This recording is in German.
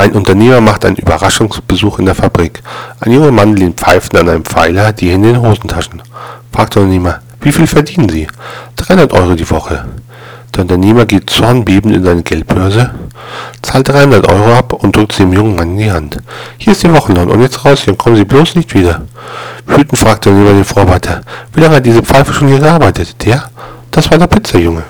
Ein Unternehmer macht einen Überraschungsbesuch in der Fabrik. Ein junger Mann lehnt pfeifend an einem Pfeiler, die Hände in den Hosentaschen. Fragt der Unternehmer, wie viel verdienen Sie? 300 Euro die Woche. Der Unternehmer geht zornbebend in seine Geldbörse, zahlt 300 Euro ab und drückt sie dem jungen Mann in die Hand. Hier ist Ihr Wochenlohn und jetzt raus hier und kommen Sie bloß nicht wieder. Wütend fragt der Unternehmer den Vorarbeiter, wie lange hat diese Pfeife schon hier gearbeitet? Der? Das war der Pizzajunge.